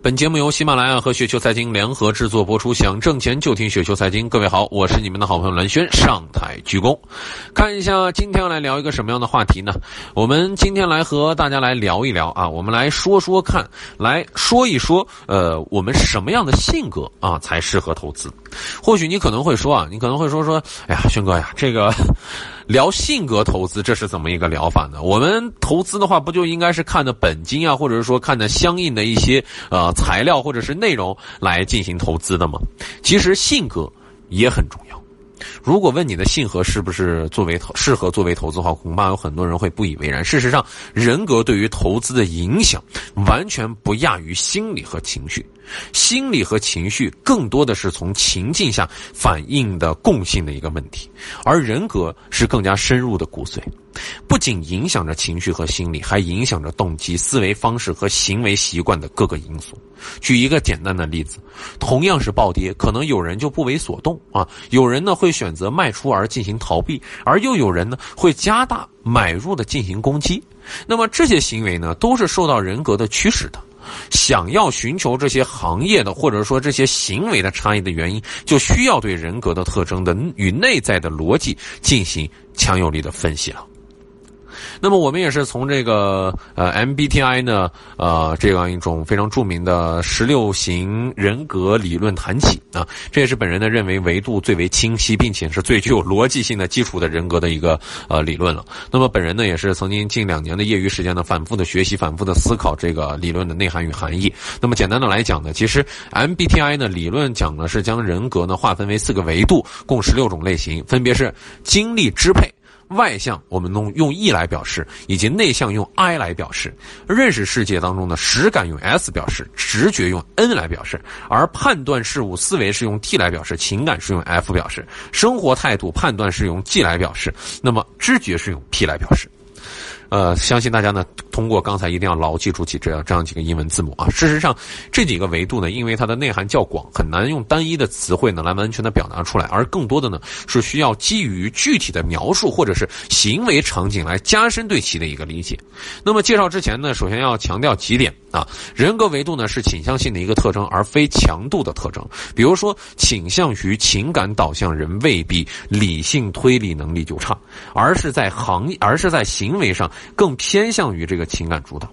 本节目由喜马拉雅和雪球财经联合制作播出，想挣钱就听雪球财经。各位好，我是你们的好朋友蓝轩，上台鞠躬。看一下今天要来聊一个什么样的话题呢？我们今天来和大家来聊一聊啊，我们来说说看，来说一说，呃，我们什么样的性格啊才适合投资？或许你可能会说啊，你可能会说说，哎呀，轩哥呀，这个。聊性格投资，这是怎么一个疗法呢？我们投资的话，不就应该是看的本金啊，或者是说看的相应的一些呃材料或者是内容来进行投资的吗？其实性格也很重要。如果问你的性格是不是作为投适合作为投资的话，恐怕有很多人会不以为然。事实上，人格对于投资的影响完全不亚于心理和情绪。心理和情绪更多的是从情境下反映的共性的一个问题，而人格是更加深入的骨髓，不仅影响着情绪和心理，还影响着动机、思维方式和行为习惯的各个因素。举一个简单的例子，同样是暴跌，可能有人就不为所动啊，有人呢会选择卖出而进行逃避，而又有人呢会加大买入的进行攻击。那么这些行为呢，都是受到人格的驱使的。想要寻求这些行业的或者说这些行为的差异的原因，就需要对人格的特征的与内在的逻辑进行强有力的分析了。那么我们也是从这个呃 MBTI 呢呃这样一种非常著名的十六型人格理论谈起啊，这也是本人呢认为维度最为清晰，并且是最具有逻辑性的基础的人格的一个呃理论了。那么本人呢也是曾经近两年的业余时间呢反复的学习、反复的思考这个理论的内涵与含义。那么简单的来讲呢，其实 MBTI 呢理论讲的是将人格呢划分为四个维度，共十六种类型，分别是精力支配。外向我们用用 E 来表示，以及内向用 I 来表示。认识世界当中的实感用 S 表示，直觉用 N 来表示，而判断事物思维是用 T 来表示，情感是用 F 表示，生活态度判断是用 G 来表示，那么知觉是用 P 来表示。呃，相信大家呢，通过刚才一定要牢记住起这样这样几个英文字母啊。事实上，这几个维度呢，因为它的内涵较广，很难用单一的词汇呢来完全的表达出来，而更多的呢是需要基于具体的描述或者是行为场景来加深对其的一个理解。那么介绍之前呢，首先要强调几点啊，人格维度呢是倾向性的一个特征，而非强度的特征。比如说，倾向于情感导向人未必理性推理能力就差，而是在行而是在行为上。更偏向于这个情感主导，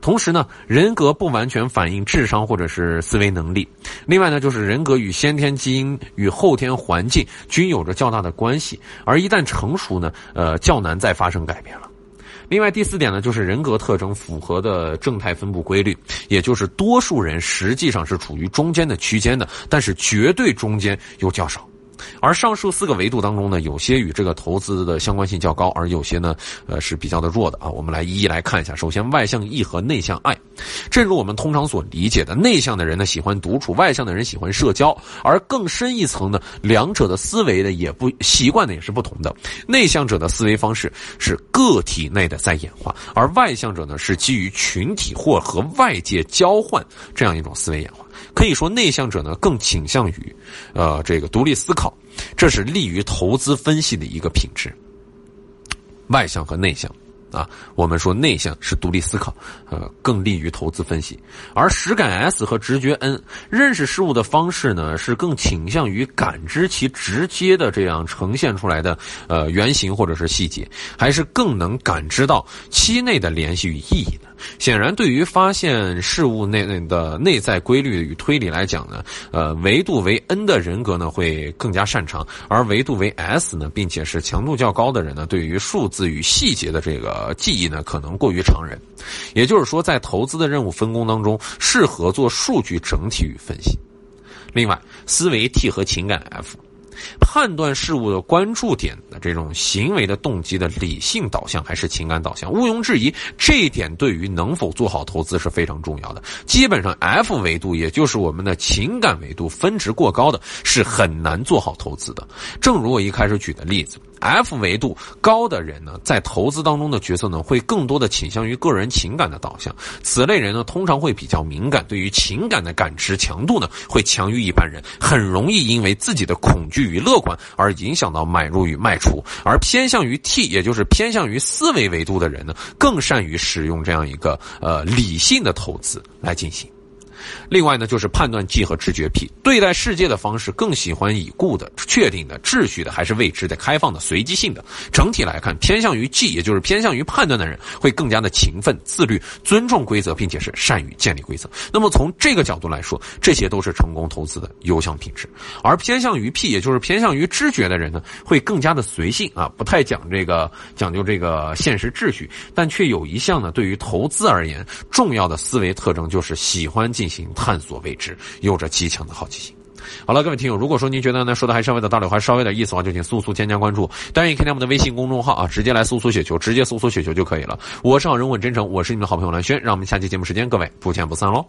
同时呢，人格不完全反映智商或者是思维能力。另外呢，就是人格与先天基因与后天环境均有着较大的关系，而一旦成熟呢，呃，较难再发生改变了。另外第四点呢，就是人格特征符合的正态分布规律，也就是多数人实际上是处于中间的区间的，但是绝对中间又较少。而上述四个维度当中呢，有些与这个投资的相关性较高，而有些呢，呃是比较的弱的啊。我们来一一来看一下。首先，外向 E 和内向 I，正如我们通常所理解的，内向的人呢喜欢独处，外向的人喜欢社交。而更深一层呢，两者的思维呢也不习惯呢也是不同的。内向者的思维方式是个体内的在演化，而外向者呢是基于群体或和外界交换这样一种思维演化。可以说，内向者呢更倾向于，呃，这个独立思考，这是利于投资分析的一个品质。外向和内向。啊，我们说内向是独立思考，呃，更利于投资分析；而实感 S 和直觉 N 认识事物的方式呢，是更倾向于感知其直接的这样呈现出来的呃原型或者是细节，还是更能感知到期内的联系与意义的。显然，对于发现事物内的内在规律与推理来讲呢，呃，维度为 N 的人格呢会更加擅长，而维度为 S 呢，并且是强度较高的人呢，对于数字与细节的这个。记忆呢可能过于常人，也就是说，在投资的任务分工当中，适合做数据整体与分析。另外，思维 T 和情感 F。判断事物的关注点的这种行为的动机的理性导向还是情感导向，毋庸置疑，这一点对于能否做好投资是非常重要的。基本上，F 维度也就是我们的情感维度分值过高的，是很难做好投资的。正如我一开始举的例子，F 维度高的人呢，在投资当中的角色呢，会更多的倾向于个人情感的导向。此类人呢，通常会比较敏感，对于情感的感知强度呢，会强于一般人，很容易因为自己的恐惧。与乐观而影响到买入与卖出，而偏向于 T，也就是偏向于思维维度的人呢，更善于使用这样一个呃理性的投资来进行。另外呢，就是判断技和知觉癖，对待世界的方式更喜欢已故的、确定的、秩序的，还是未知的、开放的、随机性的。整体来看，偏向于记，也就是偏向于判断的人，会更加的勤奋、自律、尊重规则，并且是善于建立规则。那么从这个角度来说，这些都是成功投资的优项品质。而偏向于 P，也就是偏向于知觉的人呢，会更加的随性啊，不太讲这个讲究这个现实秩序，但却有一项呢，对于投资而言重要的思维特征就是喜欢进行探索未知，有着极强的好奇心。好了，各位听友，如果说您觉得呢说的还稍微的道理，还稍微有点意思的话，就请速速添加关注。当然也可以加我们的微信公众号啊，直接来搜索雪球，直接搜索雪球就可以了。我是好人问真诚，我是你们的好朋友蓝轩，让我们下期节目时间各位不见不散喽。